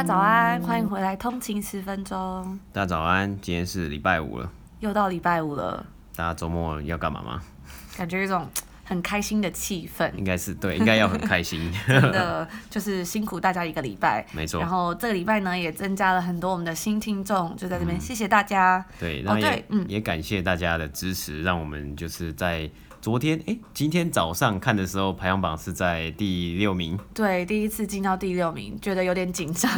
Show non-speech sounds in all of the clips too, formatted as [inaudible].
家早安，欢迎回来通勤十分钟。大家早安，今天是礼拜五了，又到礼拜五了。大家周末要干嘛吗？感觉一种很开心的气氛。应该是对，应该要很开心。[laughs] 真的就是辛苦大家一个礼拜，没错。然后这个礼拜呢，也增加了很多我们的新听众，就在这边，嗯、谢谢大家。对，然后也、嗯，也感谢大家的支持，让我们就是在。昨天哎、欸，今天早上看的时候，排行榜是在第六名。对，第一次进到第六名，觉得有点紧张，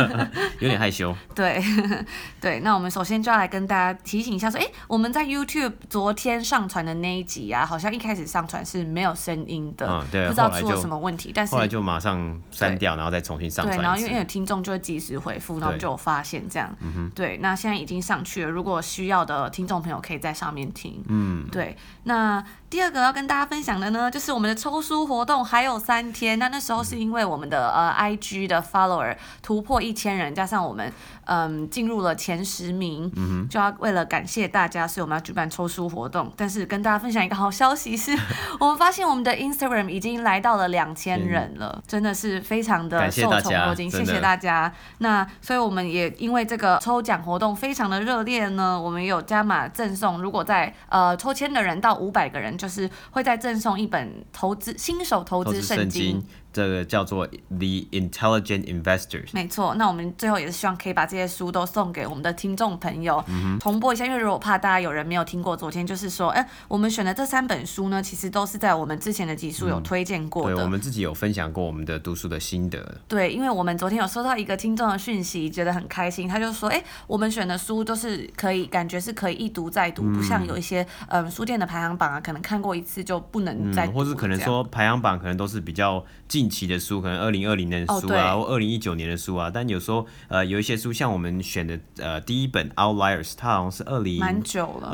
[laughs] 有点害羞。[laughs] 对，[laughs] 对，那我们首先就要来跟大家提醒一下，说，哎、欸，我们在 YouTube 昨天上传的那一集啊，好像一开始上传是没有声音的，嗯，对，不知道出了什么问题，但是后来就马上删掉，然后再重新上传。对，然后因为有听众就会及时回复，然后就有发现这样。对，那现在已经上去了，如果需要的听众朋友可以在上面听。嗯，对，那。第二个要跟大家分享的呢，就是我们的抽书活动还有三天。那那时候是因为我们的呃 IG 的 follower 突破一千人，加上我们嗯进入了前十名，嗯，就要为了感谢大家，所以我们要举办抽书活动。但是跟大家分享一个好消息是，[laughs] 我们发现我们的 Instagram 已经来到了两千人了，嗯，真的是非常的受宠若惊，谢谢大家。那所以我们也因为这个抽奖活动非常的热烈呢，我们也有加码赠送，如果在呃抽签的人到五百个人。就是会再赠送一本投资新手投资圣经。这个叫做 The Intelligent Investors。没错，那我们最后也是希望可以把这些书都送给我们的听众朋友，嗯，重播一下，因为如果怕大家有人没有听过，昨天就是说，哎，我们选的这三本书呢，其实都是在我们之前的集数有推荐过的，嗯。对，我们自己有分享过我们的读书的心得。对，因为我们昨天有收到一个听众的讯息，觉得很开心，他就说，哎，我们选的书都是可以，感觉是可以一读再读，嗯，不像有一些嗯书店的排行榜啊，可能看过一次就不能再读，嗯，或是可能说排行榜可能都是比较近期的书，可能。二零二零年的书啊，oh, 或二零一九年的书啊，但有时候呃有一些书，像我们选的呃第一本《Outliers》，它好像是二零蛮久了。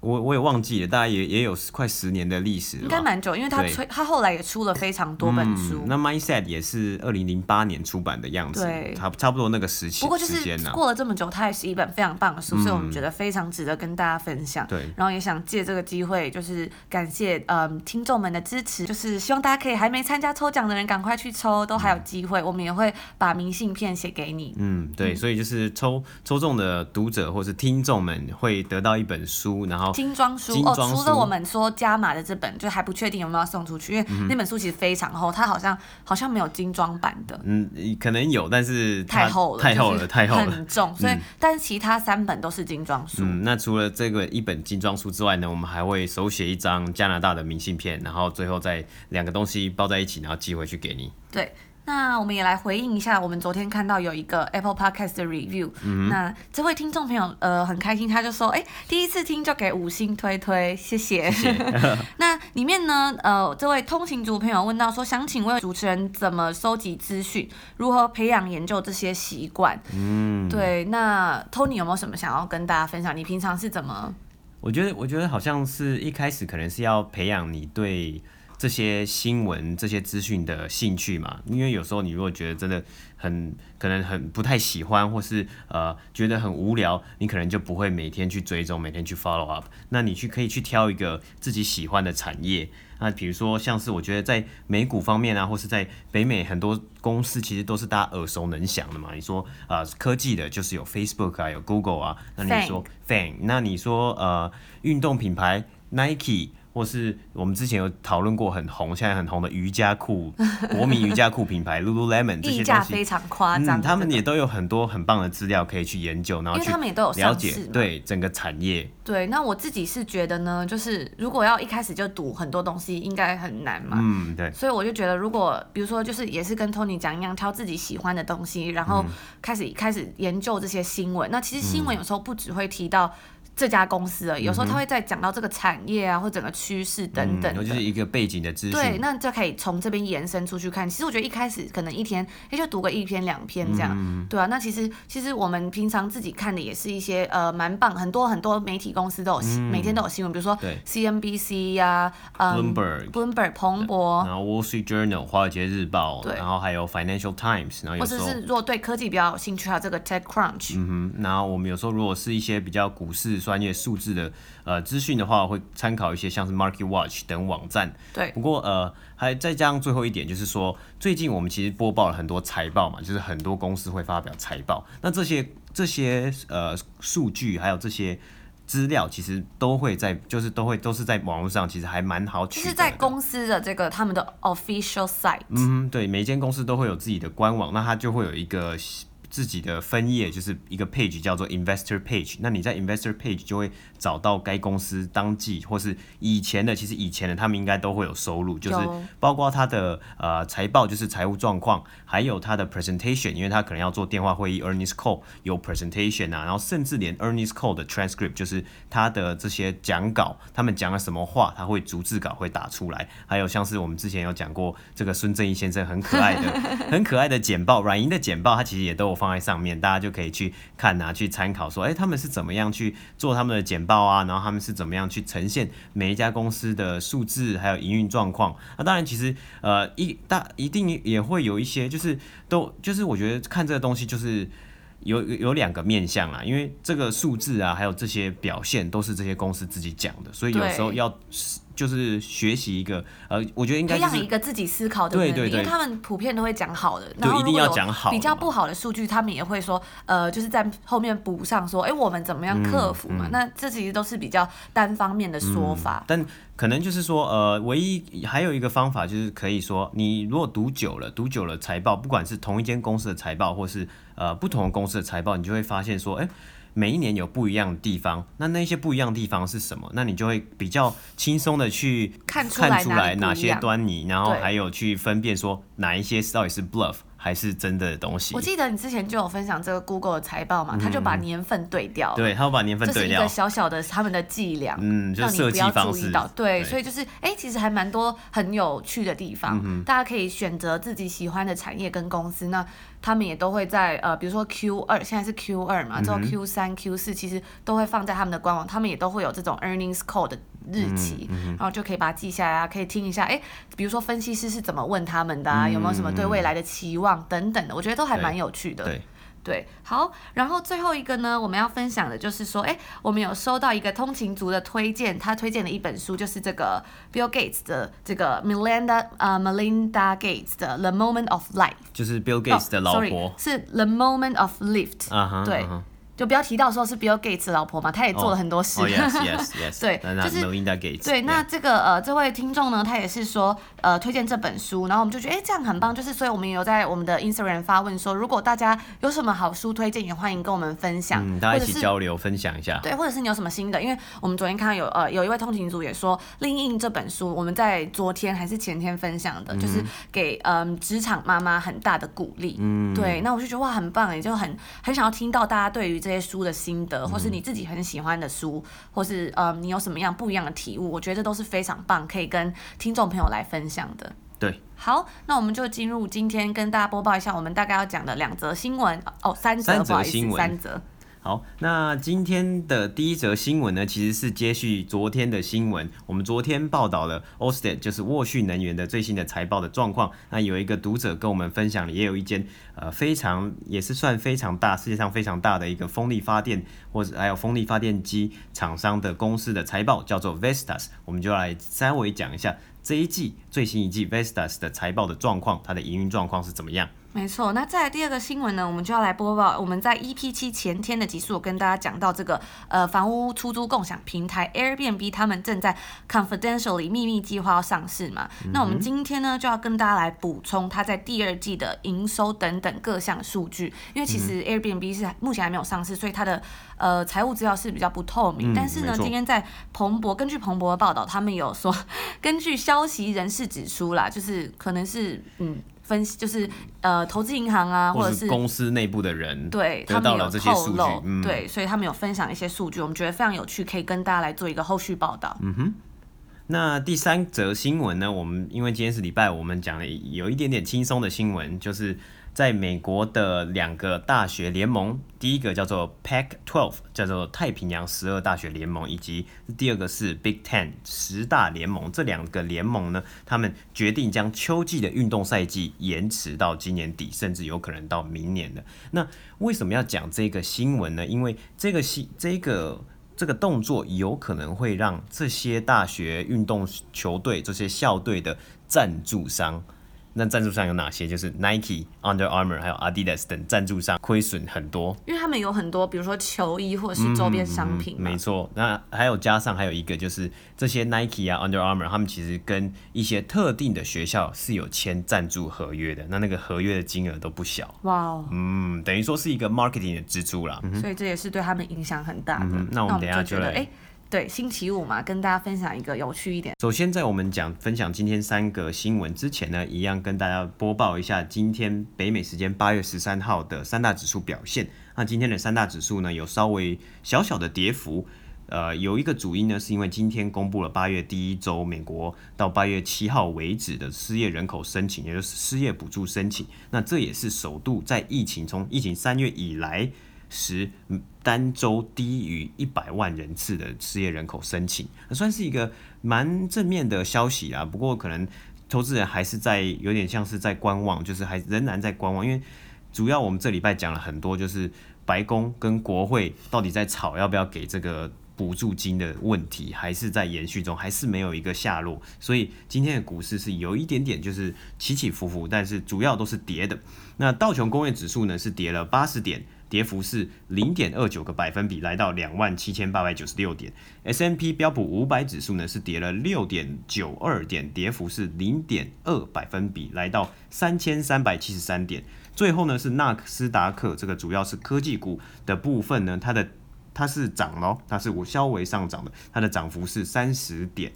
我我也忘记了，大概也也有快十年的历史了，应该蛮久，因为他出他后来也出了非常多本书。嗯、那 Mindset 也是二零零八年出版的样子，对，差差不多那个时期。不过就是过了这么久，它也是一本非常棒的书，嗯，所以我们觉得非常值得跟大家分享。对，然后也想借这个机会，就是感谢嗯听众们的支持，就是希望大家可以还没参加抽奖的人赶快去抽，都还有机会，嗯，我们也会把明信片写给你。嗯，对，所以就是抽抽中的读者或是听众们会得到一本书，然后。精装书，书哦，除了我们说加码的这本，就还不确定有没有送出去，因为那本书其实非常厚，它好像好像没有精装版的。嗯，可能有，但是太厚了，太厚了，太厚了，很重。所以，嗯、但是其他三本都是精装书。嗯，那除了这个一本精装书之外呢，我们还会手写一张加拿大的明信片，然后最后再两个东西包在一起，然后寄回去给你。对。那我们也来回应一下，我们昨天看到有一个 Apple Podcast 的 review，嗯，那这位听众朋友呃很开心，他就说，哎，第一次听就给五星推推，谢谢。谢谢 [laughs] 那里面呢，呃，这位通勤族朋友问到说，想请问主持人怎么收集资讯，如何培养研究这些习惯？嗯，对。那 Tony 有没有什么想要跟大家分享？你平常是怎么？我觉得，我觉得好像是一开始可能是要培养你对。这些新闻、这些资讯的兴趣嘛，因为有时候你如果觉得真的很可能很不太喜欢，或是呃觉得很无聊，你可能就不会每天去追踪、每天去 follow up。那你去可以去挑一个自己喜欢的产业。那比如说像是我觉得在美股方面啊，或是在北美很多公司其实都是大家耳熟能详的嘛。你说啊、呃、科技的，就是有 Facebook 啊，有 Google 啊。那你说 Fang，那你说呃运动品牌 Nike。或是我们之前有讨论过很红，现在很红的瑜伽裤，[laughs] 国民瑜伽裤品牌 Lululemon 这些东西 [laughs] 非常夸张，嗯，他们也都有很多很棒的资料可以去研究，然后去了解对整个产业。对，那我自己是觉得呢，就是如果要一开始就赌很多东西，应该很难嘛。嗯，对。所以我就觉得，如果比如说，就是也是跟 Tony 讲一样，挑自己喜欢的东西，然后开始、嗯、开始研究这些新闻。那其实新闻有时候不只会提到。这家公司而已，有时候他会再讲到这个产业啊，或整个趋势等等，嗯，就是一个背景的资讯。对，那就可以从这边延伸出去看。其实我觉得一开始可能一天也就读个一篇两篇这样，嗯，对啊。那其实其实我们平常自己看的也是一些呃蛮棒，很多很多媒体公司都有，嗯，每天都有新闻，比如说 CNBC 呀，啊，Bloomberg、Bloomberg、彭博，然后 Wall Street Journal 华尔街日报，对，然后还有 Financial Times，然后有时候或者是如果对科技比较有兴趣，还有这个 TechCrunch，嗯哼，然后我们有时候如果是一些比较股市专业数字的。呃，资讯的话会参考一些像是 Market Watch 等网站。对。不过呃，还再加上最后一点，就是说最近我们其实播报了很多财报嘛，就是很多公司会发表财报。那这些这些呃数据还有这些资料，其实都会在，就是都会都是在网络上，其实还蛮好取的。是在公司的这个他们的 official site。嗯，对，每间公司都会有自己的官网，那它就会有一个。自己的分页就是一个 page 叫做 investor page，那你在 investor page 就会找到该公司当季或是以前的，其实以前的他们应该都会有收入，就是包括他的呃财报，就是财务状况，还有他的 presentation，因为他可能要做电话会议 earnings call 有 presentation 啊，然后甚至连 earnings call 的 transcript，就是他的这些讲稿，他们讲了什么话，他会逐字稿会打出来，还有像是我们之前有讲过这个孙正义先生很可爱的 [laughs] 很可爱的简报，软银的简报，他其实也都有。放在上面，大家就可以去看啊，去参考说，哎、欸，他们是怎么样去做他们的简报啊？然后他们是怎么样去呈现每一家公司的数字还有营运状况？那当然，其实呃一大一定也会有一些，就是都就是我觉得看这个东西就是有有两个面向啦，因为这个数字啊，还有这些表现都是这些公司自己讲的，所以有时候要。就是学习一个，呃，我觉得应该、就是、培养一个自己思考的能力，对对对，因为他们普遍都会讲好的，然后一定要讲好。比较不好的数据，他们也会说，呃，就是在后面补上说，哎、欸，我们怎么样克服嘛？嗯嗯、那这其实都是比较单方面的说法。嗯、但可能就是说，呃，唯一还有一个方法就是可以说，你如果读久了，读久了财报，不管是同一间公司的财报，或是呃不同的公司的财报，你就会发现说，哎、欸。每一年有不一样的地方，那那些不一样的地方是什么？那你就会比较轻松的去看出来哪些端倪，然后还有去分辨说哪一些到底是 bluff。还是真的东西。我记得你之前就有分享这个 Google 的财报嘛，他、嗯、就把年份对调。对，他要把年份对掉。这是一个小小的他们的伎俩，嗯，就设计方式。对，所以就是哎、欸，其实还蛮多很有趣的地方，嗯、大家可以选择自己喜欢的产业跟公司。那他们也都会在呃，比如说 Q 二，现在是 Q 二嘛，之后 Q 三、Q 四，其实都会放在他们的官网，他们也都会有这种 earnings call 的日期，嗯嗯、然后就可以把它记下来啊，可以听一下，哎、欸，比如说分析师是怎么问他们的啊，嗯、有没有什么对未来的期望等等的，我觉得都还蛮有趣的。对，对，好，然后最后一个呢，我们要分享的就是说，哎、欸，我们有收到一个通勤族的推荐，他推荐的一本书就是这个 Bill Gates 的这个 Melinda 呃 Melinda Gates 的 The Moment of Life，就是 Bill Gates 的老婆，oh, sorry, 是 The Moment of Lift，、uh -huh, 对。Uh -huh. 就不要提到说是 Bill Gates 的老婆嘛，他也做了很多事。Oh, yes, [laughs] yes, yes. 对，就是 Melinda Gates。对，那这个呃，这位听众呢，他也是说呃推荐这本书，然后我们就觉得哎、欸、这样很棒，就是所以我们也有在我们的 Instagram 发问说，如果大家有什么好书推荐，也欢迎跟我们分享，嗯，大家一起交流分享一下。对，或者是你有什么新的，因为我们昨天看到有呃有一位通勤族也说，Lean In 这本书我们在昨天还是前天分享的，嗯、就是给嗯职场妈妈很大的鼓励。嗯，对，那我就觉得哇很棒，也就很很想要听到大家对于这些书的心。得，或是你自己很喜欢的书，或是呃，你有什么样不一样的体悟？我觉得都是非常棒，可以跟听众朋友来分享的。对，好，那我们就进入今天跟大家播报一下，我们大概要讲的两则新闻哦，三则，不好意思，三则新闻，三则。好，那今天的第一则新闻呢，其实是接续昨天的新闻。我们昨天报道了 o s t e d 就是沃旭能源的最新的财报的状况。那有一个读者跟我们分享了，也有一间呃非常也是算非常大，世界上非常大的一个风力发电或者还有风力发电机厂商的公司的财报，叫做 Vestas。我们就来稍微讲一下这一季最新一季 Vestas 的财报的状况，它的营运状况是怎么样。没错，那再来第二个新闻呢，我们就要来播报。我们在 EP 七前天的集数，我跟大家讲到这个呃房屋出租共享平台 Airbnb，他们正在 confidentially 秘密计划要上市嘛。嗯、那我们今天呢就要跟大家来补充它在第二季的营收等等各项数据，因为其实 Airbnb 是目前还没有上市，所以它的呃财务资料是比较不透明。嗯、但是呢，今天在彭博，根据彭博的报道，他们有说，[laughs] 根据消息人士指出啦，就是可能是嗯。分析，就是呃投资银行啊，或者是，公司内部的人，对，他们有这些数据，嗯，对，所以他们有分享一些数据，我们觉得非常有趣，可以跟大家来做一个后续报道。嗯哼。那第三则新闻呢？我们因为今天是礼拜，我们讲了有一点点轻松的新闻，就是在美国的两个大学联盟，第一个叫做 Pac-12，叫做太平洋十二大学联盟，以及第二个是 Big Ten 十大联盟。这两个联盟呢，他们决定将秋季的运动赛季延迟到今年底，甚至有可能到明年的。那为什么要讲这个新闻呢？因为这个新这个。这个动作有可能会让这些大学运动球队、这些校队的赞助商。那赞助商有哪些？就是 Nike、Under Armour 还有 Adidas 等赞助商亏损很多，因为他们有很多，比如说球衣或者是周边商品。嗯嗯。没错，那还有加上还有一个就是这些 Nike 啊、Under Armour，他们其实跟一些特定的学校是有签赞助合约的，那那个合约的金额都不小。哇哦，嗯，等于说是一个 marketing 的支出啦。所以这也是对他们影响很大的。嗯，那我们等一下就来。对，星期五嘛，跟大家分享一个有趣一点。首先，在我们讲分享今天三个新闻之前呢，一样跟大家播报一下今天北美时间八月十三号的三大指数表现。那今天的三大指数呢，有稍微小小的跌幅。呃，有一个主因呢，是因为今天公布了八月第一周美国到八月七号为止的失业人口申请，也就是失业补助申请。那这也是首度在疫情从疫情三月以来。时单周低于一百万人次的失业人口申请，那算是一个蛮正面的消息啊。不过可能投资人还是在有点像是在观望，就是还仍然在观望，因为主要我们这礼拜讲了很多，就是白宫跟国会到底在吵要不要给这个补助金的问题，还是在延续中，还是没有一个下落。所以今天的股市是有一点点就是起起伏伏，但是主要都是跌的。那道琼工业指数呢是跌了八十点。跌幅是零点二九个百分比，来到两万七千八百九十六点。S&P 标普五百指数呢是跌了六点九二点，跌幅是零点二百分比，来到三千三百七十三点。最后呢是纳斯达克，这个主要是科技股的部分呢，它的它是涨咯，它是稍微上涨的，它的涨幅是三十点，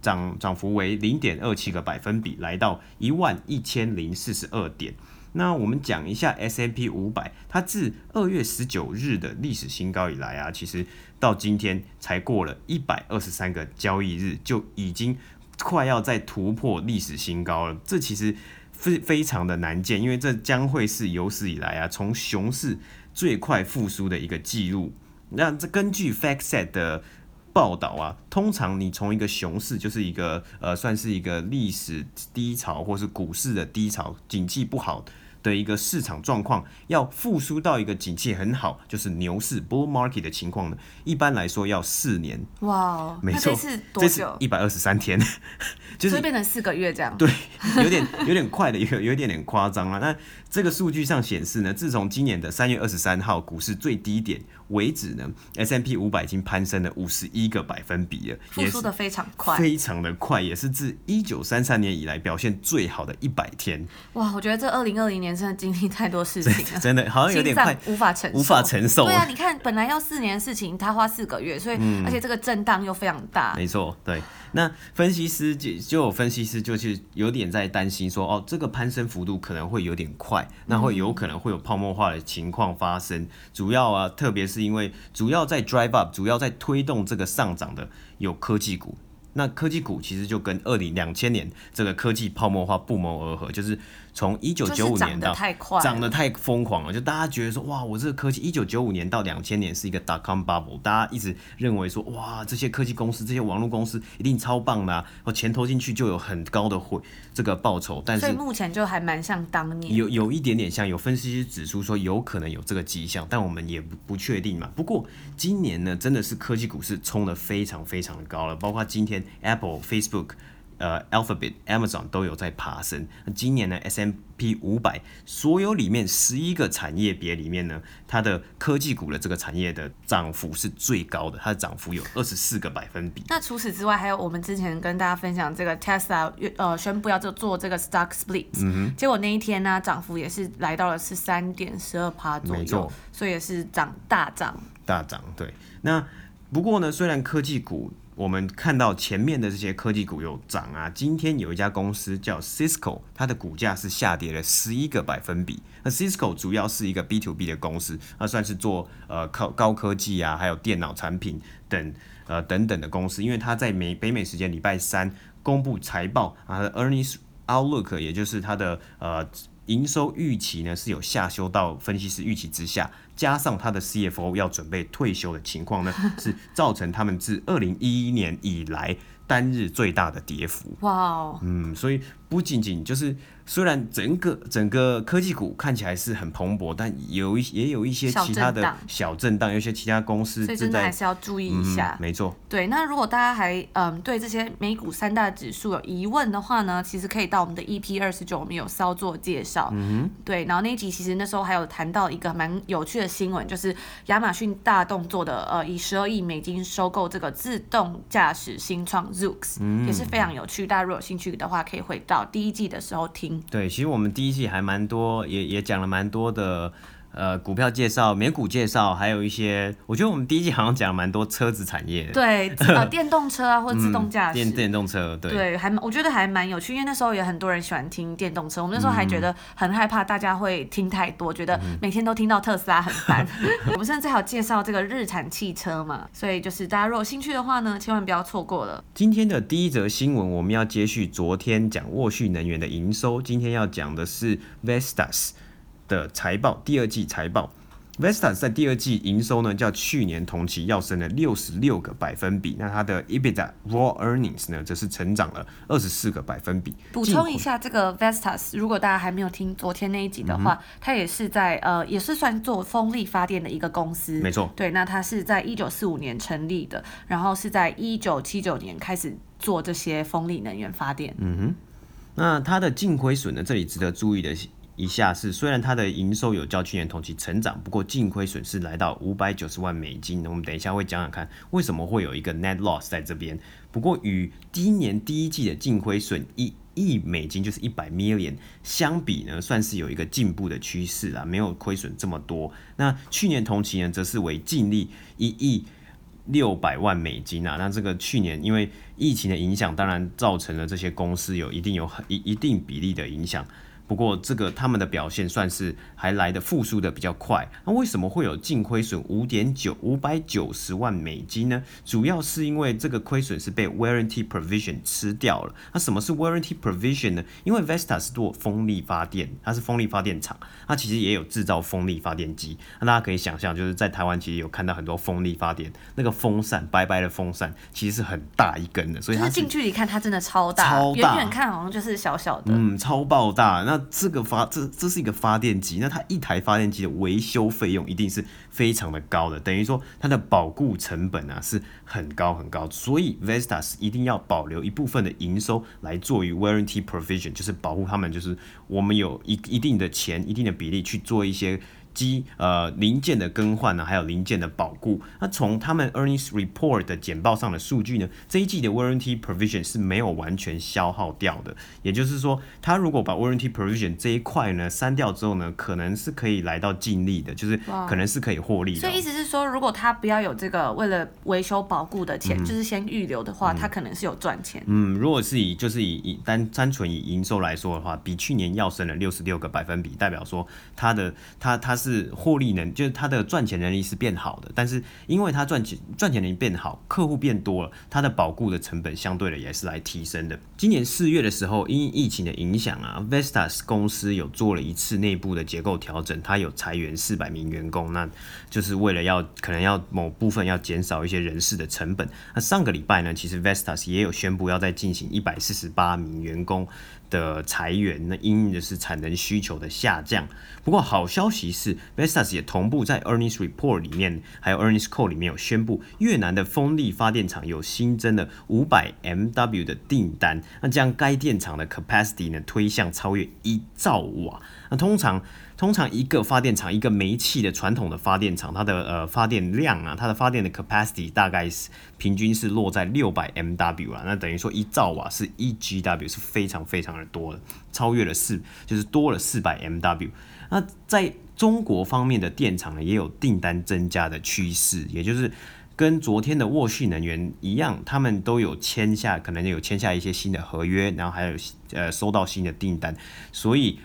涨涨幅为零点二七个百分比，来到一万一千零四十二点。那我们讲一下 S&P 五百，它自二月十九日的历史新高以来啊，其实到今天才过了一百二十三个交易日，就已经快要再突破历史新高了。这其实非非常的难见，因为这将会是有史以来啊，从熊市最快复苏的一个记录。那这根据 FactSet 的报道啊，通常你从一个熊市，就是一个呃，算是一个历史低潮，或是股市的低潮，景气不好。的一个市场状况要复苏到一个景气很好，就是牛市 （bull market） 的情况呢，一般来说要四年。哇，没错，这是多久？一百二十三天，[laughs] 就是变成四个月这样。对，有点有点快的，有有一点点夸张了。那这个数据上显示呢，自从今年的三月二十三号股市最低点为止呢，S M P 五百已经攀升了五十一个百分比了，复苏的非常快，非常的快，也是自一九三三年以来表现最好的一百天。哇，我觉得这二零二零年真的经历太多事情了，真的好像有点快，无法承受，无法承受。对啊，你看本来要四年的事情，他花四个月，所以、嗯、而且这个震荡又非常大。没错，对。那分析师就就有分析师就是有点在担心说，哦，这个攀升幅度可能会有点快，那会有可能会有泡沫化的情况发生。主要啊，特别是因为主要在 drive up，主要在推动这个上涨的有科技股。那科技股其实就跟二零两千年这个科技泡沫化不谋而合，就是从一九九五年到涨得太疯狂了，就大家觉得说哇，我这个科技一九九五年到两千年是一个 dot com bubble，大家一直认为说哇，这些科技公司、这些网络公司一定超棒的啊，我钱投进去就有很高的回这个报酬。但是所以目前就还蛮像当年，有有一点点像，有分析师指出说有可能有这个迹象，但我们也不不确定嘛。不过今年呢，真的是科技股市冲得非常非常的高了，包括今天。Apple、Facebook、呃、Alphabet、Amazon 都有在爬升。那今年呢，S M P 五百所有里面十一个产业别里面呢，它的科技股的这个产业的涨幅是最高的，它的涨幅有二十四个百分比。那除此之外，还有我们之前跟大家分享这个 Tesla 呃宣布要做做这个 Stock Split，嗯，结果那一天呢，涨幅也是来到了是三点十二趴左右，所以也是涨大涨。大涨，对。那不过呢，虽然科技股我们看到前面的这些科技股有涨啊，今天有一家公司叫 Cisco，它的股价是下跌了十一个百分比。那 Cisco 主要是一个 B to B 的公司，那算是做呃高高科技啊，还有电脑产品等呃等等的公司。因为它在美北美时间礼拜三公布财报啊，earnings outlook，也就是它的呃。营收预期呢是有下修到分析师预期之下，加上他的 CFO 要准备退休的情况呢，是造成他们自二零一一年以来单日最大的跌幅。哇哦，嗯，所以不仅仅就是。虽然整个整个科技股看起来是很蓬勃，但有一也有一些其他的小震荡，有一些其他公司真的还是要注意一下。嗯、没错。对，那如果大家还嗯对这些美股三大指数有疑问的话呢，其实可以到我们的 EP 二十九，我们有稍作介绍。嗯对，然后那一集其实那时候还有谈到一个蛮有趣的新闻，就是亚马逊大动作的呃以十二亿美金收购这个自动驾驶新创 Zoox，嗯，也是非常有趣。大家如果有兴趣的话，可以回到第一季的时候听。对，其实我们第一季还蛮多，也也讲了蛮多的。呃，股票介绍、美股介绍，还有一些，我觉得我们第一季好像讲了蛮多车子产业的。对，呃，[laughs] 电动车啊，或者自动驾驶、嗯。电电动车，对。对，还我觉得还蛮有趣，因为那时候也很多人喜欢听电动车。我们那时候还觉得很害怕大家会听太多，觉得每天都听到特斯拉很烦。[laughs] 我们甚至还有介绍这个日产汽车嘛，所以就是大家如果有兴趣的话呢，千万不要错过了。今天的第一则新闻，我们要接续昨天讲沃旭能源的营收，今天要讲的是 Vestas 的财报，第二季财报。Vestas 在第二季营收呢，较去年同期要升了六十六个百分比。那它的 EBITDA Raw Earnings 呢，则是成长了二十四个百分比。补充一下，这个 Vestas，如果大家还没有听昨天那一集的话，嗯、它也是在呃，也是算做风力发电的一个公司。没错。对，那它是在一九四五年成立的，然后是在一九七九年开始做这些风力能源发电。嗯哼。那它的净亏损呢？这里值得注意的。以下是，虽然它的营收有较去年同期成长，不过净亏损是来到五百九十万美金。我们等一下会讲讲看，为什么会有一个 net loss 在这边。不过与今年第一季的净亏损一亿美金，就是一百 million 相比呢，算是有一个进步的趋势啦，没有亏损这么多。那去年同期呢，则是为净利一亿六百万美金啊。那这个去年因为疫情的影响，当然造成了这些公司有一定有很一一定比例的影响。不过这个他们的表现算是还来的复苏的比较快。那为什么会有净亏损五点九五百九十万美金呢？主要是因为这个亏损是被 warranty provision 吃掉了。那什么是 warranty provision 呢？因为 Vestas 是做风力发电，它是风力发电厂，它其实也有制造风力发电机。那大家可以想象，就是在台湾其实有看到很多风力发电，那个风扇白白的风扇其实是很大一根的，所以它近距离看它真的超大，超大，远远看好像就是小小的，嗯，超爆大。那这个发这这是一个发电机，那它一台发电机的维修费用一定是非常的高的，等于说它的保固成本啊是很高很高，所以 Vestas 一定要保留一部分的营收来作于 warranty provision，就是保护他们，就是我们有一一定的钱、一定的比例去做一些。机呃零件的更换呢，还有零件的保固。那从他们 earnings report 的简报上的数据呢，这一季的 warranty provision 是没有完全消耗掉的。也就是说，他如果把 warranty provision 这一块呢删掉之后呢，可能是可以来到净利的，就是可能是可以获利的。所以意思是说，如果他不要有这个为了维修保固的钱，嗯、就是先预留的话，他可能是有赚钱。嗯，如果是以就是以以单单纯以营收来说的话，比去年要升了六十六个百分比，代表说他的他他是。是获利能，就是他的赚钱能力是变好的，但是因为他赚钱赚钱能力变好，客户变多了，他的保固的成本相对的也是来提升的。今年四月的时候，因疫情的影响啊，Vestas 公司有做了一次内部的结构调整，它有裁员四百名员工，那就是为了要可能要某部分要减少一些人事的成本。那上个礼拜呢，其实 Vestas 也有宣布要再进行一百四十八名员工的裁员，那因应的是产能需求的下降。不过好消息是，Vestas 也同步在 Earnings Report 里面，还有 Earnings Call 里面有宣布，越南的风力发电厂有新增了五百 MW 的订单，那将该电厂的 capacity 呢推向超越一兆瓦。那通常。通常一个发电厂，一个煤气的传统的发电厂，它的呃发电量啊，它的发电的 capacity 大概是平均是落在六百 MW 啊，那等于说一兆瓦是一 GW 是非常非常的多的，超越了四，就是多了四百 MW。那在中国方面的电厂呢，也有订单增加的趋势，也就是。跟昨天的沃旭能源一样，他们都有签下，可能有签下一些新的合约，然后还有呃收到新的订单，所以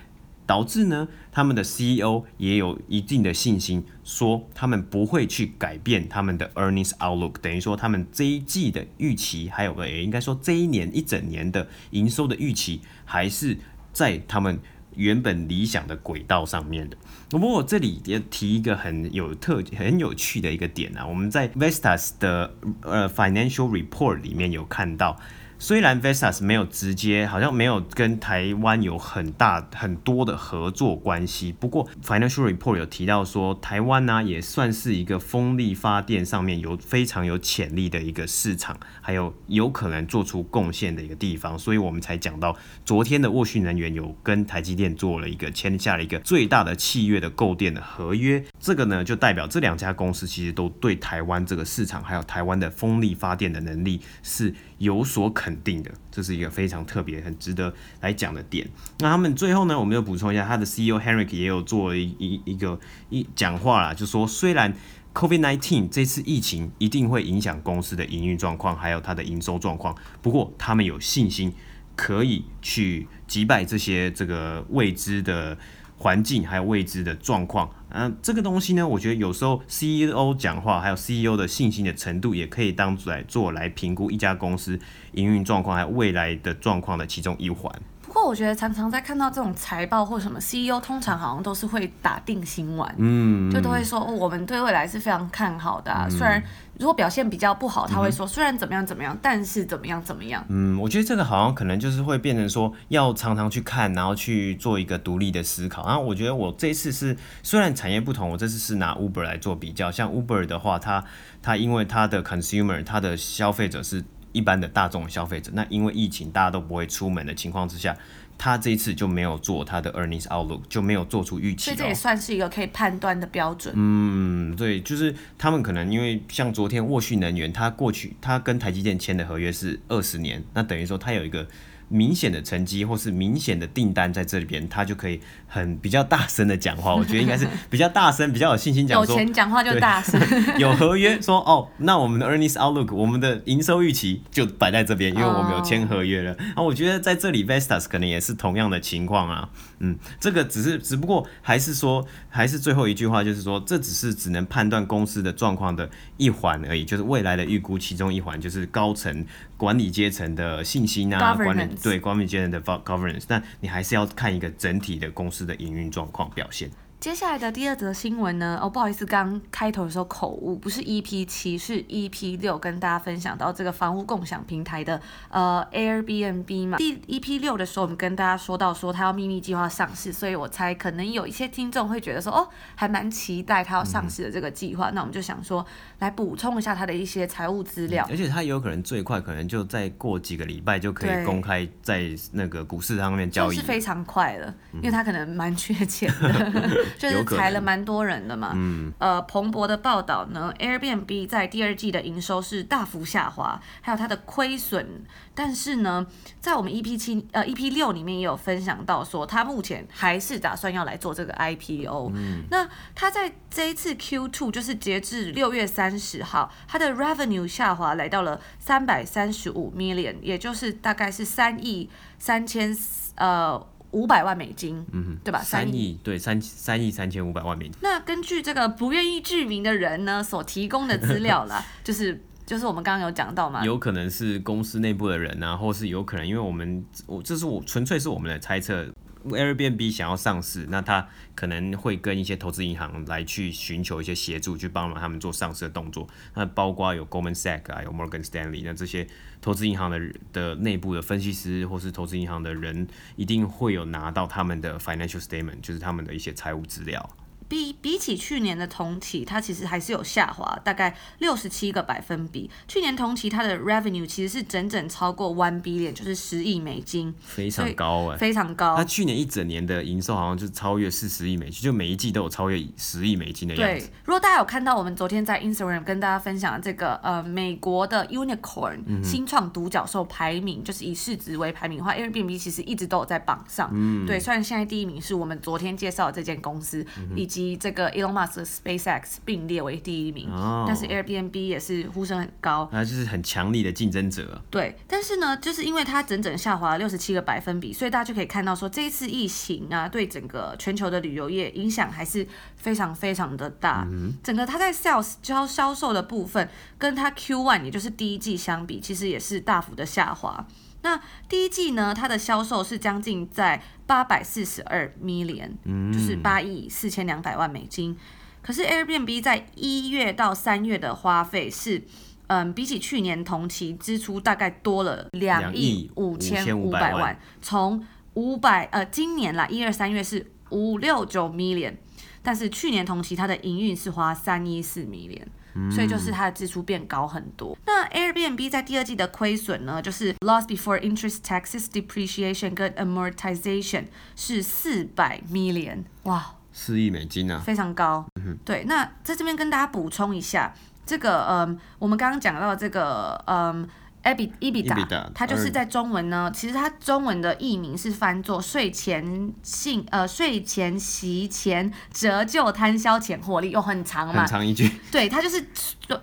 导致呢，他们的 CEO 也有一定的信心，说他们不会去改变他们的 earnings outlook，等于说他们这一季的预期，还有个也应该说这一年一整年的营收的预期，还是在他们。原本理想的轨道上面的，不过我这里也提一个很有特很有趣的一个点啊，我们在 Vestas 的呃 Financial Report 里面有看到。虽然 Vestas 没有直接，好像没有跟台湾有很大很多的合作关系，不过 Financial Report 有提到说，台湾呢、也算是一个风力发电上面有非常有潜力的一个市场，还有有可能做出贡献的一个地方，所以我们才讲到昨天的沃旭能源有跟台积电做了一个签下了一个最大的契约的购电的合约，这个呢就代表这两家公司其实都对台湾这个市场还有台湾的风力发电的能力是有所肯定的，这是一个非常特别、很值得来讲的点。那他们最后呢，我们又补充一下，他的 CEO Henrik 也有做一一一个一讲话啦，就说虽然 COVID-19 这次疫情一定会影响公司的营运状况，还有它的营收状况，不过他们有信心可以去击败这些这个未知的。环境还有未知的状况，嗯、啊，这个东西呢，我觉得有时候 CEO 讲话，还有 CEO 的信心的程度，也可以当来做来评估一家公司营运状况还有未来的状况的其中一环。不过我觉得常常在看到这种财报或什么 CEO，通常好像都是会打定心丸，嗯，就都会说、哦、我们对未来是非常看好的、啊，嗯、虽然如果表现比较不好，他会说虽然怎么样怎么样，但是怎么样怎么样。嗯，我觉得这个好像可能就是会变成说要常常去看，然后去做一个独立的思考。然后我觉得我这一次是虽然产业不同，我这次是拿 Uber 来做比较，像 Uber 的话，它它因为它的 consumer，它的消费者是。一般的大众消费者，那因为疫情大家都不会出门的情况之下，他这一次就没有做他的 earnings outlook，就没有做出预期。所以这也算是一个可以判断的标准。嗯，对，就是他们可能因为像昨天沃旭能源，他过去他跟台积电签的合约是二十年，那等于说他有一个。明显的成绩或是明显的订单在这里边，他就可以很比较大声的讲话。[laughs] 我觉得应该是比较大声，比较有信心讲说。有钱讲话就大声。[laughs] 有合约说哦，那我们的 earnings outlook，我们的营收预期就摆在这边，因为我们有签合约了。啊、oh.，我觉得在这里 Vestas 可能也是同样的情况啊。嗯，这个只是只不过还是说，还是最后一句话就是说，这只是只能判断公司的状况的一环而已，就是未来的预估其中一环，就是高层管理阶层的信心啊，管理。对，管理阶层的 governance，但你还是要看一个整体的公司的营运状况表现。接下来的第二则新闻呢？哦，不好意思，刚开头的时候口误，不是 EP 七，是 EP 六，跟大家分享到这个房屋共享平台的呃 Airbnb 嘛。第 EP 六的时候，我们跟大家说到说它要秘密计划上市，所以我猜可能有一些听众会觉得说，哦，还蛮期待它要上市的这个计划。嗯、那我们就想说，来补充一下它的一些财务资料。而且它有可能最快可能就再过几个礼拜就可以公开在那个股市上面交易，是非常快了，因为它可能蛮缺钱的。[laughs] 就是裁了蛮多人的嘛，嗯，呃，彭博的报道呢，Airbnb 在第二季的营收是大幅下滑，还有它的亏损，但是呢，在我们 EP 七呃 EP 六里面也有分享到说，他目前还是打算要来做这个 IPO，嗯，那他在这一次 Q2 就是截至六月三十号，它的 Revenue 下滑来到了三百三十五 million，也就是大概是三亿三千呃。五百万美金，嗯哼，对吧？三亿，对，三三亿三千五百万美金。那根据这个不愿意具名的人呢所提供的资料啦，[laughs] 就是就是我们刚刚有讲到嘛，有可能是公司内部的人啊，或是有可能因为我们我这是我纯粹是我们的猜测。Airbnb 想要上市，那他可能会跟一些投资银行来去寻求一些协助，去帮忙他们做上市的动作。那包括有 Goldman Sachs 啊，有 Morgan Stanley，那这些投资银行的的内部的分析师或是投资银行的人，一定会有拿到他们的 financial statement，就是他们的一些财务资料。比比起去年的同期，它其实还是有下滑，大概六十七个百分比。去年同期它的 revenue 其实是整整超过 one billion，就是十亿美金，非常高哎，非常高。它去年一整年的营收好像就超越四十亿美金，就每一季都有超越十亿美金的样子。对，如果大家有看到我们昨天在 Instagram 跟大家分享的这个呃美国的 unicorn、嗯、新创独角兽排名，就是以市值为排名的话，Airbnb 其实一直都有在榜上。嗯，对，虽然现在第一名是我们昨天介绍的这间公司，嗯、以及及这个 Elon Musk 的 SpaceX 并列为第一名。哦。但是 Airbnb 也是呼声很高。那就是很强力的竞争者。对，但是呢，就是因为它整整下滑了六十七个百分比，所以大家就可以看到说，这一次疫情啊，对整个全球的旅游业影响还是非常非常的大。嗯。整个它在 sales 销销售的部分，跟它 Q1 也就是第一季相比，其实也是大幅的下滑。那第一季呢，它的销售是将近在八百四十二 million，就是八亿四千两百万美金。可是 Airbnb 在一月到三月的花费是，嗯，比起去年同期支出大概多了两亿五千五百万，从五百呃今年啦一二三月是五六九 million，但是去年同期它的营运是花三一四 million。所以就是它的支出变高很多。那 Airbnb 在第二季的亏损呢，就是 loss before interest, taxes, depreciation 跟 amortization 是四百 million，哇，四亿美金啊，非常高。嗯、对，那在这边跟大家补充一下，这个嗯，我们刚刚讲到这个嗯。EBITDA，它就是在中文呢，其实它中文的译名是翻作税前性呃税前息前折旧摊销前获利，又很长嘛，很长一句。[laughs] 对，它就是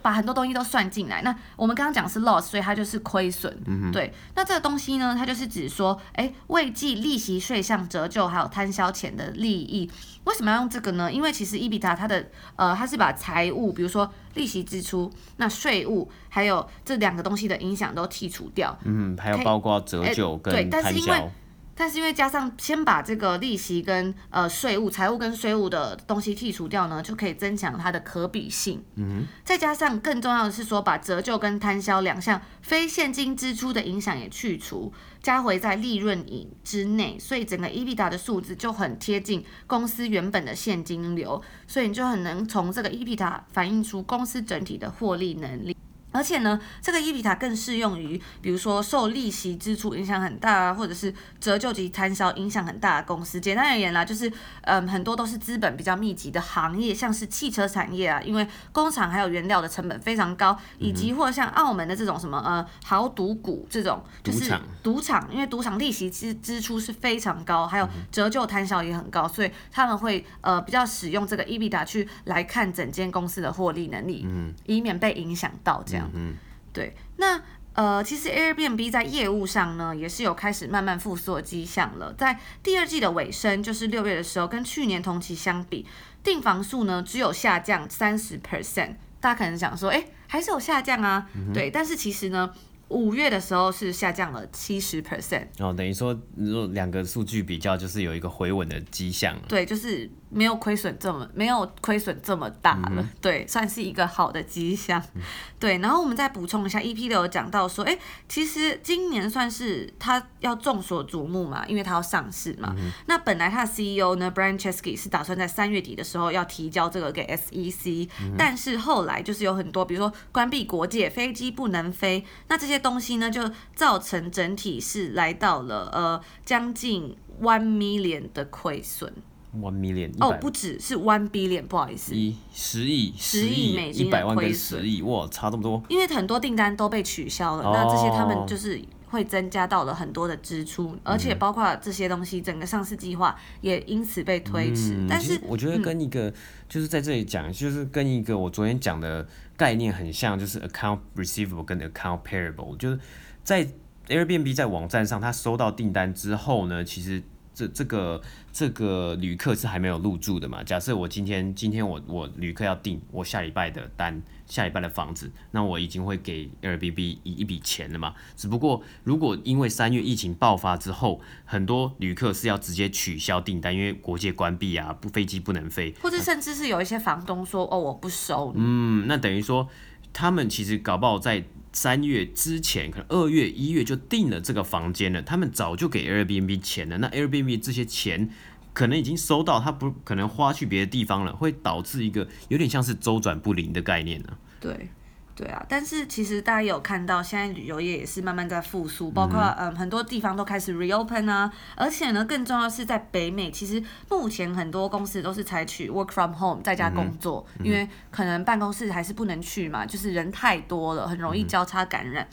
把很多东西都算进来。那我们刚刚讲是 loss，所以它就是亏损。嗯对，那这个东西呢，它就是指说，哎，未计利息税项折旧还有摊销前的利益。为什么要用这个呢？因为其实 EBITDA 它的呃，它是把财务，比如说利息支出、那税务，还有这两个东西的影响都剔除掉。嗯，还有包括折旧跟摊销。但是因为加上先把这个利息跟呃税务、财务跟税务的东西剔除掉呢，就可以增强它的可比性。嗯，再加上更重要的是说，把折旧跟摊销两项非现金支出的影响也去除，加回在利润以之内，所以整个 EBITDA 的数字就很贴近公司原本的现金流，所以你就很能从这个 EBITDA 反映出公司整体的获利能力。而且呢，这个 EBITDA 更适用于，比如说受利息支出影响很大啊，或者是折旧及摊销影响很大的公司。简单而言啦，就是嗯，很多都是资本比较密集的行业，像是汽车产业啊，因为工厂还有原料的成本非常高，以及或者像澳门的这种什么呃豪赌股这种，就是赌场，因为赌场利息支支出是非常高，还有折旧摊销也很高，所以他们会呃比较使用这个 EBITDA 去来看整间公司的获利能力，嗯，以免被影响到这样。嗯，对，那呃，其实 Airbnb 在业务上呢，也是有开始慢慢复苏的迹象了。在第二季的尾声，就是六月的时候，跟去年同期相比，订房数呢只有下降三十 percent。大家可能想说，哎，还是有下降啊？嗯、对，但是其实呢。五月的时候是下降了七十 percent 哦，等于说如果两个数据比较，就是有一个回稳的迹象。对，就是没有亏损这么没有亏损这么大了，嗯，对，算是一个好的迹象，嗯。对，然后我们再补充一下，EP 六有讲到说，哎，其实今年算是他要众所瞩目嘛，因为他要上市嘛。嗯、那本来他的 CEO 呢，Brian Chesky 是打算在三月底的时候要提交这个给 SEC，嗯、但是后来就是有很多，比如说关闭国界，飞机不能飞，那这些。东西呢，就造成整体是来到了呃将近 one million 的亏损。One million 哦，不止是 one billion，不好意思，一十亿十亿美金的亏损，十亿哇，差这么多。因为很多订单都被取消了，哦，那这些他们就是会增加到了很多的支出，而且包括这些东西，整个上市计划也因此被推迟，嗯。但是我觉得跟一个，嗯，就是在这里讲，就是跟一个我昨天讲的。概念很像，就是 account receivable 跟 account payable，就是在 Airbnb 在网站上，他收到订单之后呢，其实这这个这个旅客是还没有入住的嘛。假设我今天今天我我旅客要订我下礼拜的单。下礼拜的房子，那我已经会给 Airbnb 一一笔钱了嘛？只不过如果因为三月疫情爆发之后，很多旅客是要直接取消订单，因为国界关闭啊，不飞机不能飞，或者甚至是有一些房东说哦，我不收你。嗯，那等于说他们其实搞不好在三月之前，可能二月一月就订了这个房间了，他们早就给 Airbnb 钱了。那 Airbnb 这些钱可能已经收到，他不可能花去别的地方了，会导致一个有点像是周转不灵的概念呢。对，对啊，但是其实大家有看到，现在旅游业也是慢慢在复苏，包括嗯很多地方都开始 reopen 啊，而且呢，更重要的是在北美，其实目前很多公司都是采取 work from home 在家工作，因为可能办公室还是不能去嘛，就是人太多了，很容易交叉感染。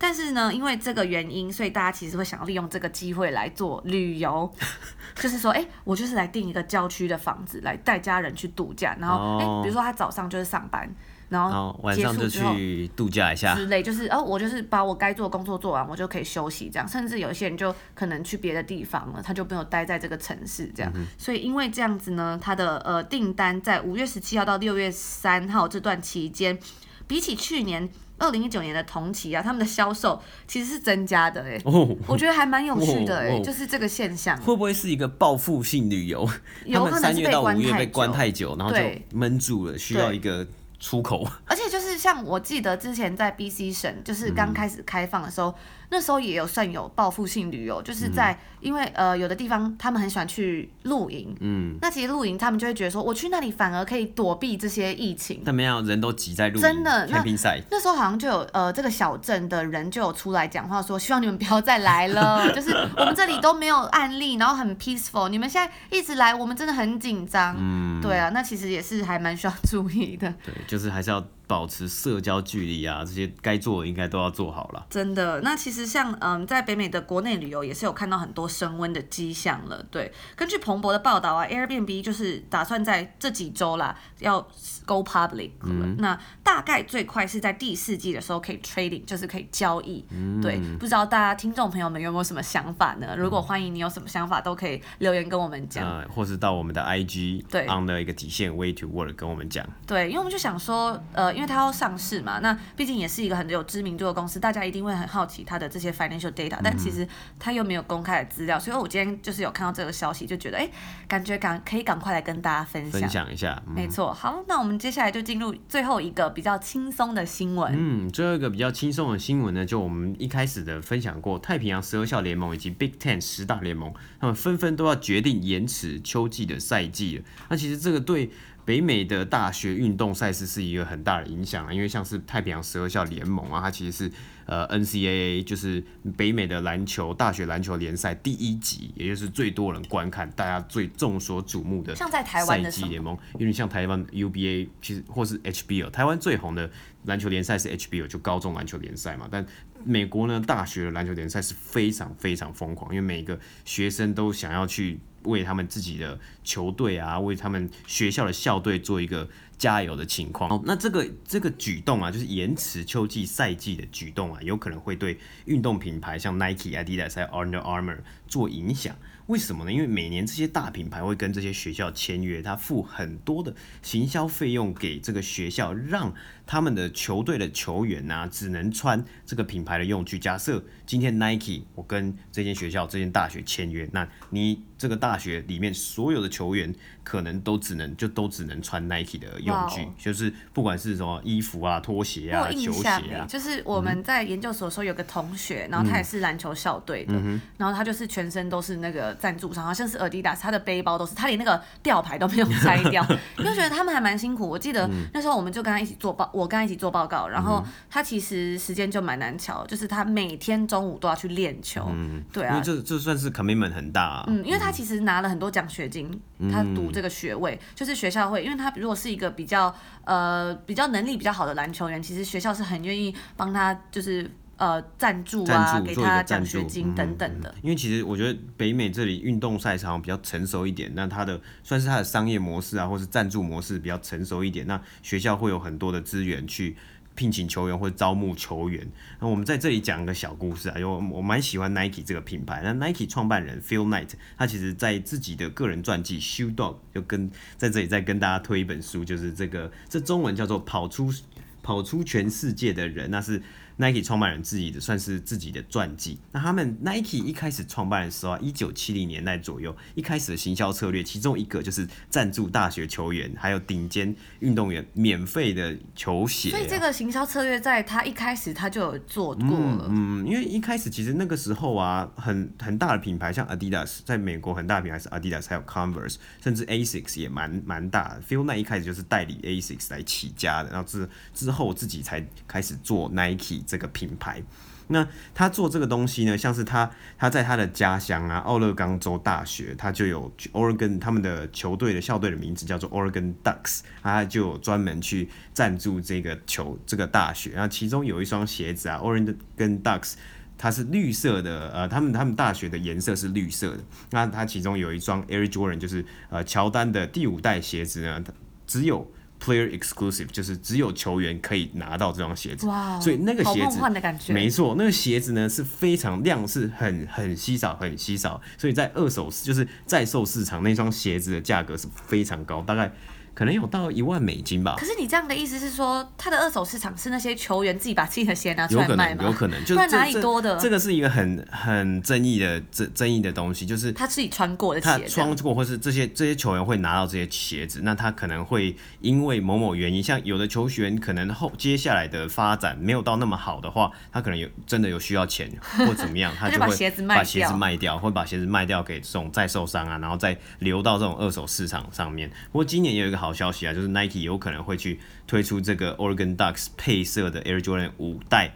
但是呢，因为这个原因，所以大家其实会想要利用这个机会来做旅游，[laughs] 就是说，哎、欸，我就是来订一个郊区的房子，来带家人去度假，然后，哎、哦欸，比如说他早上就是上班。然后晚上就去度假一下之类，就是哦，我就是把我该做的工作做完，我就可以休息这样。甚至有一些人就可能去别的地方了，他就没有待在这个城市这样。嗯、所以因为这样子呢，他的呃订单在五月十七号到六月三号这段期间，比起去年二零一九年的同期啊，他们的销售其实是增加的哎。哦，我觉得还蛮有趣的哎、[laughs] 就是这个现象。会不会是一个报复性旅游？他们三月到五月被关太久，然后就闷住了，需要一个。出口，[laughs] 而且就是像我记得之前在 BC 省，就是刚开始开放的时候。嗯那时候也有算有报复性旅游，就是在、嗯、因为呃有的地方他们很喜欢去露营，嗯，那其实露营他们就会觉得说，我去那里反而可以躲避这些疫情。但没有人都挤在露营，真的那那时候好像就有呃这个小镇的人就有出来讲话说，希望你们不要再来了，[laughs] 就是我们这里都没有案例，然后很 peaceful，你们现在一直来，我们真的很紧张。嗯，对啊，那其实也是还蛮需要注意的。对，就是还是要。保持社交距离啊，这些该做的应该都要做好了。真的，那其实像嗯，在北美的国内旅游也是有看到很多升温的迹象了。对，根据彭博的报道啊，Airbnb 就是打算在这几周啦要 go public，嗯。那大概最快是在第四季的时候可以 trading，就是可以交易。嗯。对，不知道大家听众朋友们有没有什么想法呢？如果欢迎你有什么想法，都可以留言跟我们讲。呃，或是到我们的 IG 对 on 的一个底线 way to work 跟我们讲。对，因为我们就想说，呃。因为它要上市嘛，那毕竟也是一个很有知名度的公司，大家一定会很好奇它的这些 financial data，但其实它又没有公开的资料，所以我今天就是有看到这个消息，就觉得哎、欸，感觉赶可以赶快来跟大家分享分享一下。嗯、没错，好，那我们接下来就进入最后一个比较轻松的新闻。嗯，最后一个比较轻松的新闻呢，就我们一开始的分享过，太平洋十二校联盟以及 Big Ten 十大联盟，他们纷纷都要决定延迟秋季的赛季了。那其实这个对。北美的大学运动赛事是一个很大的影响啊，因为像是太平洋十二校联盟啊，它其实是呃 NCAA 就是北美的篮球大学篮球联赛第一级，也就是最多人观看、大家最众所瞩目的赛季联盟。有点像台湾 UBA，其实或是 HBL，台湾最红的篮球联赛是 HBL，就高中篮球联赛嘛。但美国呢，大学的篮球联赛是非常非常疯狂，因为每个学生都想要去。为他们自己的球队啊，为他们学校的校队做一个加油的情况。哦，那这个这个举动啊，就是延迟秋季赛季的举动啊，有可能会对运动品牌像 Nike、Adidas 还有 Under Armour 做影响。为什么呢？因为每年这些大品牌会跟这些学校签约，他付很多的行销费用给这个学校，让他们的球队的球员呐、啊，只能穿这个品牌的用具。假设今天 Nike 我跟这间学校、这间大学签约，那你这个大学里面所有的球员可能都只能就都只能穿 Nike 的用具，wow. 就是不管是什么衣服啊、拖鞋啊、球鞋啊。就是我们在研究所的时候有个同学，嗯、然后他也是篮球校队的、嗯，然后他就是全身都是那个。赞助商好像是 Adidas，他的背包都是，他连那个吊牌都没有拆掉，因为觉得他们还蛮辛苦。我记得那时候我们就跟他一起做报，我跟他一起做报告，然后他其实时间就蛮难瞧，就是他每天中午都要去练球。嗯，对啊，这这算是 commitment 很大啊。嗯，因为他其实拿了很多奖学金，他读这个学位就是学校会，因为他如果是一个比较呃比较能力比较好的篮球员，其实学校是很愿意帮他就是。呃，赞助啊，给他奖学金等等的。因为其实我觉得北美这里运动赛场比较成熟一点，那它的算是它的商业模式啊，或是赞助模式比较成熟一点。那学校会有很多的资源去聘请球员或者招募球员。那我们在这里讲一个小故事啊，因为我蛮喜欢 Nike 这个品牌。那 Nike 创办人 Phil Knight，他其实在自己的个人传记《Shoe Dog》就跟在这里再跟大家推一本书，就是这个这中文叫做《跑出跑出全世界的人》，那是。Nike 创办人自己的算是自己的传记。那他们 Nike 一开始创办的时候啊，一九七零年代左右，一开始的行销策略，其中一个就是赞助大学球员还有顶尖运动员免费的球鞋啊。所以这个行销策略在他一开始他就有做过了。嗯，嗯，因为一开始其实那个时候啊，很很大的品牌像 Adidas，在美国很大的品牌是 Adidas，还有 Converse，甚至 Asics 也蛮蛮大的。Phil Knight 一开始就是代理 Asics 来起家的，然后之之后自己才开始做 Nike。这个品牌，那他做这个东西呢，像是他他在他的家乡啊，奥勒冈州大学，他就有 Oregon 他们的球队的校队的名字叫做 Oregon Ducks，他就专门去赞助这个球这个大学。然后其中有一双鞋子啊，Oregon Ducks，它是绿色的，呃，他们他们大学的颜色是绿色的。那它其中有一双 Air Jordan，就是呃乔丹的第五代鞋子呢，只有。Player exclusive 就是只有球员可以拿到这双鞋子，wow, 所以那个鞋子，没错，那个鞋子呢是非常量是很很稀少，很稀少，所以在二手就是在售市场那双鞋子的价格是非常高，大概。可能有到一万美金吧。可是你这样的意思是说，他的二手市场是那些球员自己把自己的鞋拿出来卖吗？有可能，有可能，就 [laughs] 是哪里多的？这个是一个很很争议的争争议的东西，就是他自己穿过的鞋，他穿过，或是这些这些球员会拿到这些鞋子，那他可能会因为某某原因，像有的球员可能后接下来的发展没有到那么好的话，他可能有真的有需要钱或怎么样，[laughs] 他就会把鞋子卖掉，或把鞋子卖掉给这种再售商啊，然后再流到这种二手市场上面。不过今年也有一个好。好消息啊，就是 Nike 有可能会去推出这个 Oregon Ducks 配色的 Air Jordan 五代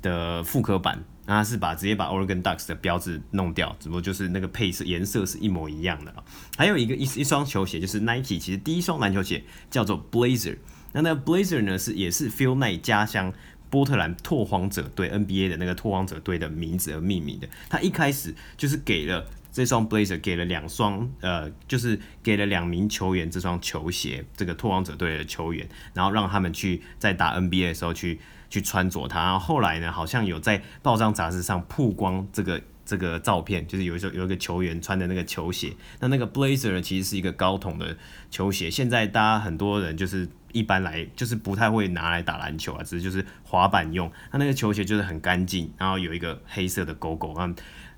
的复刻版，那它是把直接把 Oregon Ducks 的标志弄掉，只不过就是那个配色颜色是一模一样的。还有一个一一双球鞋，就是 Nike 其实第一双篮球鞋叫做 Blazer，那那 Blazer 呢是也是 Phil Knight 家乡波特兰拓荒者队 NBA 的那个拓荒者队的名字而命名的。他一开始就是给了。这双 Blazer 给了两双，呃，就是给了两名球员这双球鞋，这个拓荒者队的球员，然后让他们去在打 NBA 的时候去去穿着它。然后后来呢，好像有在报章杂志上曝光这个这个照片，就是有一有一个球员穿的那个球鞋。那那个 Blazer 呢，其实是一个高筒的球鞋。现在大家很多人就是一般来就是不太会拿来打篮球啊，只是就是滑板用。那那个球鞋就是很干净，然后有一个黑色的勾勾。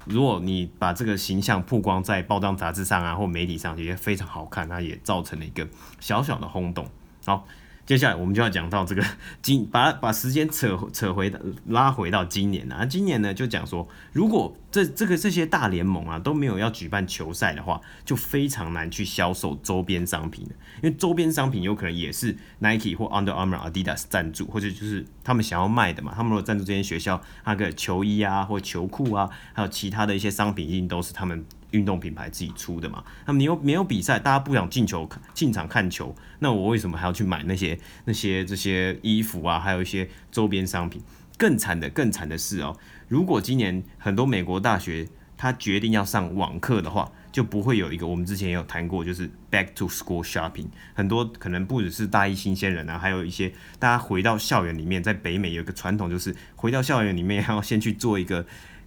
如果你把这个形象曝光在报章杂志上啊，或媒体上，也非常好看，那也造成了一个 [laughs] 小小的轰动。好。接下来我们就要讲到这个今把把时间扯扯回拉回到今年啊，今年呢就讲说，如果这这个这些大联盟啊都没有要举办球赛的话，就非常难去销售周边商品，因为周边商品有可能也是 Nike 或 Under Armour、Adidas 赞助，或者就是他们想要卖的嘛。他们如果赞助这些学校那个球衣啊或球裤啊，还有其他的一些商品，一定都是他们。运动品牌自己出的嘛，那么你又没有比赛，大家不想进球进场看球，那我为什么还要去买那些那些这些衣服啊，还有一些周边商品？更惨的更惨的是哦，如果今年很多美国大学他决定要上网课的话，就不会有一个我们之前也有谈过，就是 back to school shopping。很多可能不只是大一新鲜人啊，还有一些大家回到校园里面，在北美有一个传统，就是回到校园里面要先去做一个。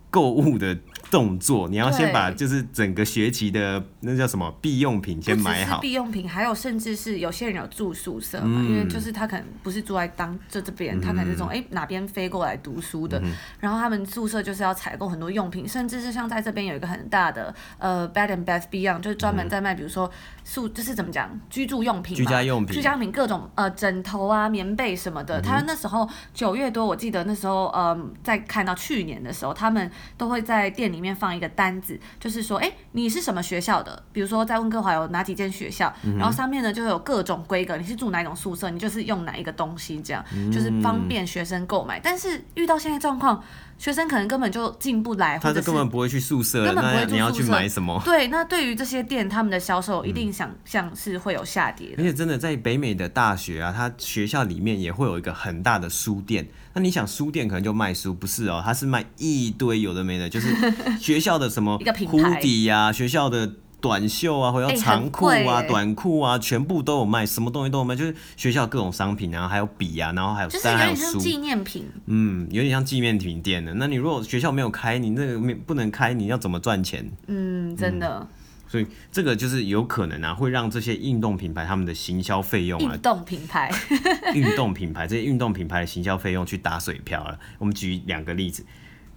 购物的动作，你要先把就是整个学期的那叫什么必用品先买好。必用品，还有甚至是有些人有住宿舍嘛，嗯、因为就是他可能不是住在当这这边，他可能是从哎、欸、哪边飞过来读书的，嗯、然后他们宿舍就是要采购很多用品，甚至是像在这边有一个很大的呃 Bed and Bath Beyond，就是专门在卖，比如说宿就是怎么讲居住用品，居家用品，居家用品各种呃枕头啊、棉被什么的。嗯、他那时候九月多，我记得那时候呃在看到去年的时候，他们。都会在店里面放一个单子，就是说，哎，你是什么学校的？比如说在温哥华有哪几间学校，然后上面呢就会有各种规格，你是住哪一种宿舍，你就是用哪一个东西，这样就是方便学生购买。但是遇到现在状况，学生可能根本就进不来，他就根本不会去宿舍，根本不会住宿舍，你要去买什么？对，那对于这些店，他们的销售一定想象是会有下跌的。而且真的在北美的大学啊，它学校里面也会有一个很大的书店。那你想书店可能就卖书，不是哦，他是卖一堆有的没的，就是 [laughs] 学校的什么 hoodie 呀，学校的短袖啊，或者长裤啊、短裤啊，全部都有卖，什么东西都有卖，就是学校各种商品，然后还有笔啊，然后还有当然还有书，纪念品，嗯，有点像纪念品店的。那你如果学校没有开，你那个没不能开，你要怎么赚钱？嗯，真的。嗯所以这个就是有可能啊，会让这些运动品牌他们的行销费用啊，运动品牌，[laughs] 运动品牌这些运动品牌的行销费用去打水漂了。我们举两个例子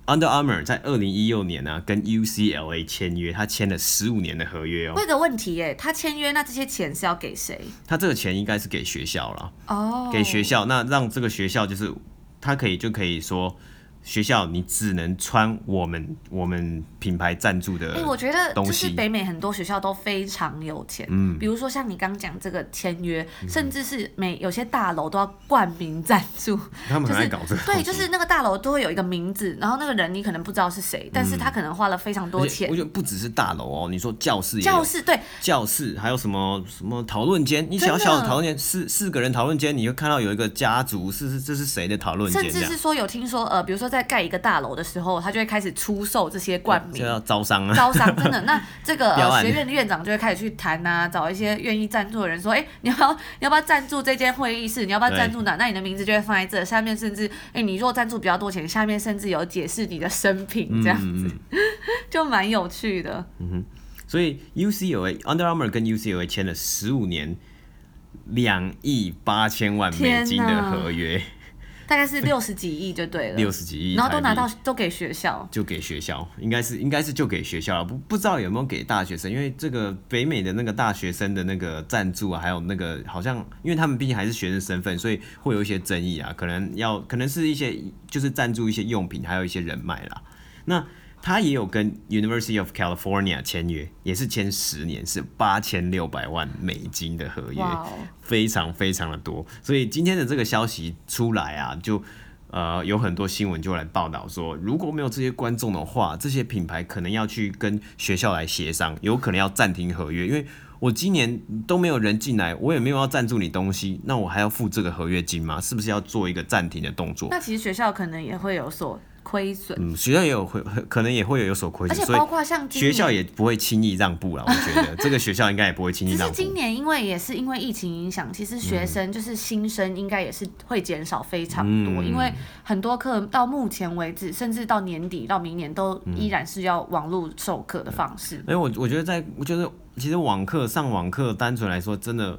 ，Under Armour 在二零一六年呢、啊、跟 UCLA 签约，他签了十五年的合约哦。问个问题耶，他签约那这些钱是要给谁？他这个钱应该是给学校了哦，给学校，那让这个学校就是他可以就可以说。学校你只能穿我们我们品牌赞助的。哎，我觉得就是北美很多学校都非常有钱，嗯，比如说像你刚讲这个签约，嗯、甚至是每有些大楼都要冠名赞助，[laughs] 他们很爱搞这个、就是。对，就是那个大楼都会有一个名字，然后那个人你可能不知道是谁，但是他可能花了非常多钱。我觉得不只是大楼哦，你说教室也，教室对，教室还有什么什么讨论间，你小小的讨论间，四四个人讨论间，你会看到有一个家族，是是这是谁的讨论间？甚至是说有听说呃，比如说在盖一个大楼的时候，他就会开始出售这些冠名，就要招商啊，招商真的。那这个、呃、[laughs] 学院的院长就会开始去谈啊，找一些愿意赞助的人说，哎、欸，你要不要你要不要赞助这间会议室？你要不要赞助哪？那你的名字就会放在这下面，甚至哎、欸，你如果赞助比较多钱，下面甚至有解释你的生平这样子，嗯 [laughs] 嗯就蛮有趣的。嗯哼，所以 UCLA Under Armour 跟 UCLA 签了十五年两亿八千万美金的合约。大概是六十几亿就对了，六十几亿，然后都拿到都给学校，就给学校，应该是应该是就给学校了，不不知道有没有给大学生，因为这个北美的那个大学生的那个赞助啊，还有那个好像，因为他们毕竟还是学生身份，所以会有一些争议啊，可能要可能是一些就是赞助一些用品，还有一些人脉啦，那。他也有跟 University of California 签约，也是签十年，是八千六百万美金的合约非常非常的多。所以今天的这个消息出来啊，就呃有很多新闻就来报道说，如果没有这些观众的话，这些品牌可能要去跟学校来协商，有可能要暂停合约，因为我今年都没有人进来，我也没有要赞助你东西，那我还要付这个合约金吗？是不是要做一个暂停的动作？那其实学校可能也会有所。亏损，嗯，学校也有会，[laughs] 可能也会有有所亏损，而且包括像学校也不会轻易让步了。我觉得 [laughs] 这个学校应该也不会轻易让步。其实今年因为也是因为疫情影响，其实学生就是新生应该也是会减少非常多，嗯，因为很多课到目前为止，甚至到年底到明年都依然是要网络授课的方式。哎，我我觉得在，我觉得其实网课上网课单纯来说，真的。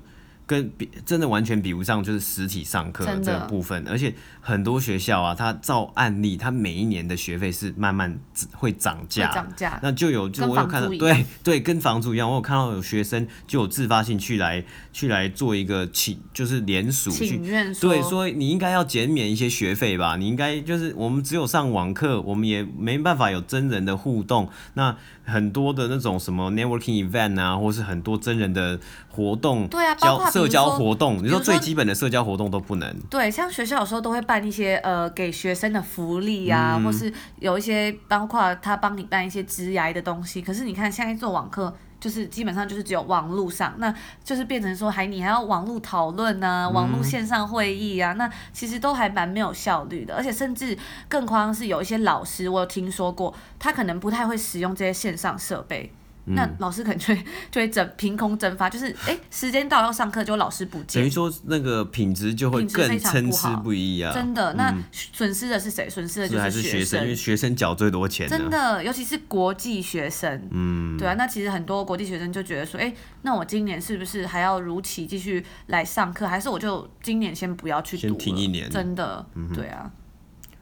跟比真的完全比不上，就是实体上课这个部分，而且很多学校啊，它照案例，它每一年的学费是慢慢会涨价，涨价，那就有就我有看到，对对，跟房租一样，我有看到有学生就有自发性去来去来做一个请，就是联署去，对，说你应该要减免一些学费吧，你应该就是我们只有上网课，我们也没办法有真人的互动，那。很多的那种什么 networking event 啊，或是很多真人的活动，对啊，包括社交活动，你说最基本的社交活动都不能。对，像学校有时候都会办一些呃给学生的福利啊，嗯、或是有一些包括他帮你办一些职涯的东西。可是你看现在做网课。就是基本上就是只有网络上，那就是变成说还你还要网络讨论啊，网络线上会议啊，那其实都还蛮没有效率的，而且甚至更夸张是有一些老师，我有听说过，他可能不太会使用这些线上设备。那老师可能就会 [laughs] 就会整凭空蒸发，就是哎、欸，时间到要上课，就老师不见，等于说那个品质就会更参差不一啊。真的，那损失的是谁？损失的就是学生，因为学生缴最多钱。真的，尤其是国际学生。嗯，对啊，那其实很多国际学生就觉得说，哎、欸，那我今年是不是还要如期继续来上课，还是我就今年先不要去读？先停一年。真的，对啊。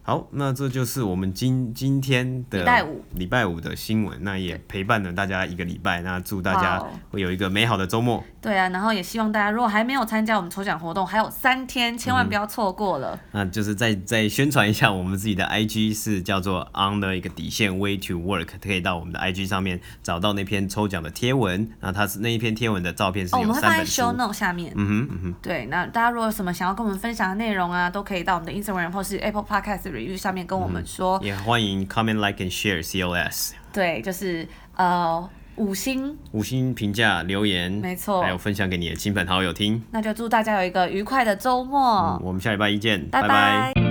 好，那这就是我们今今天的礼拜五。礼拜五的新闻，那也陪伴了大家一个礼拜，那祝大家会有一个美好的周末。对啊，然后也希望大家如果还没有参加我们抽奖活动，还有三天，千万不要错过了。嗯、那就是再再宣传一下我们自己的 IG 是叫做 On 的一个底线 Way to Work，可以到我们的 IG 上面找到那篇抽奖的贴文。那它是那一篇贴文的照片是有三本书。哦、我们会放在 Show Note 下面。嗯哼嗯哼。对，那大家如果有什么想要跟我们分享的内容啊，都可以到我们的 Instagram 或是 Apple Podcast Review 上面跟我们说。嗯、也欢迎 Comment Like and share COS。对，就是呃。五星五星评价留言，没错，还有分享给你的亲朋好友听。那就祝大家有一个愉快的周末。嗯，我们下礼拜一见，拜拜。拜拜。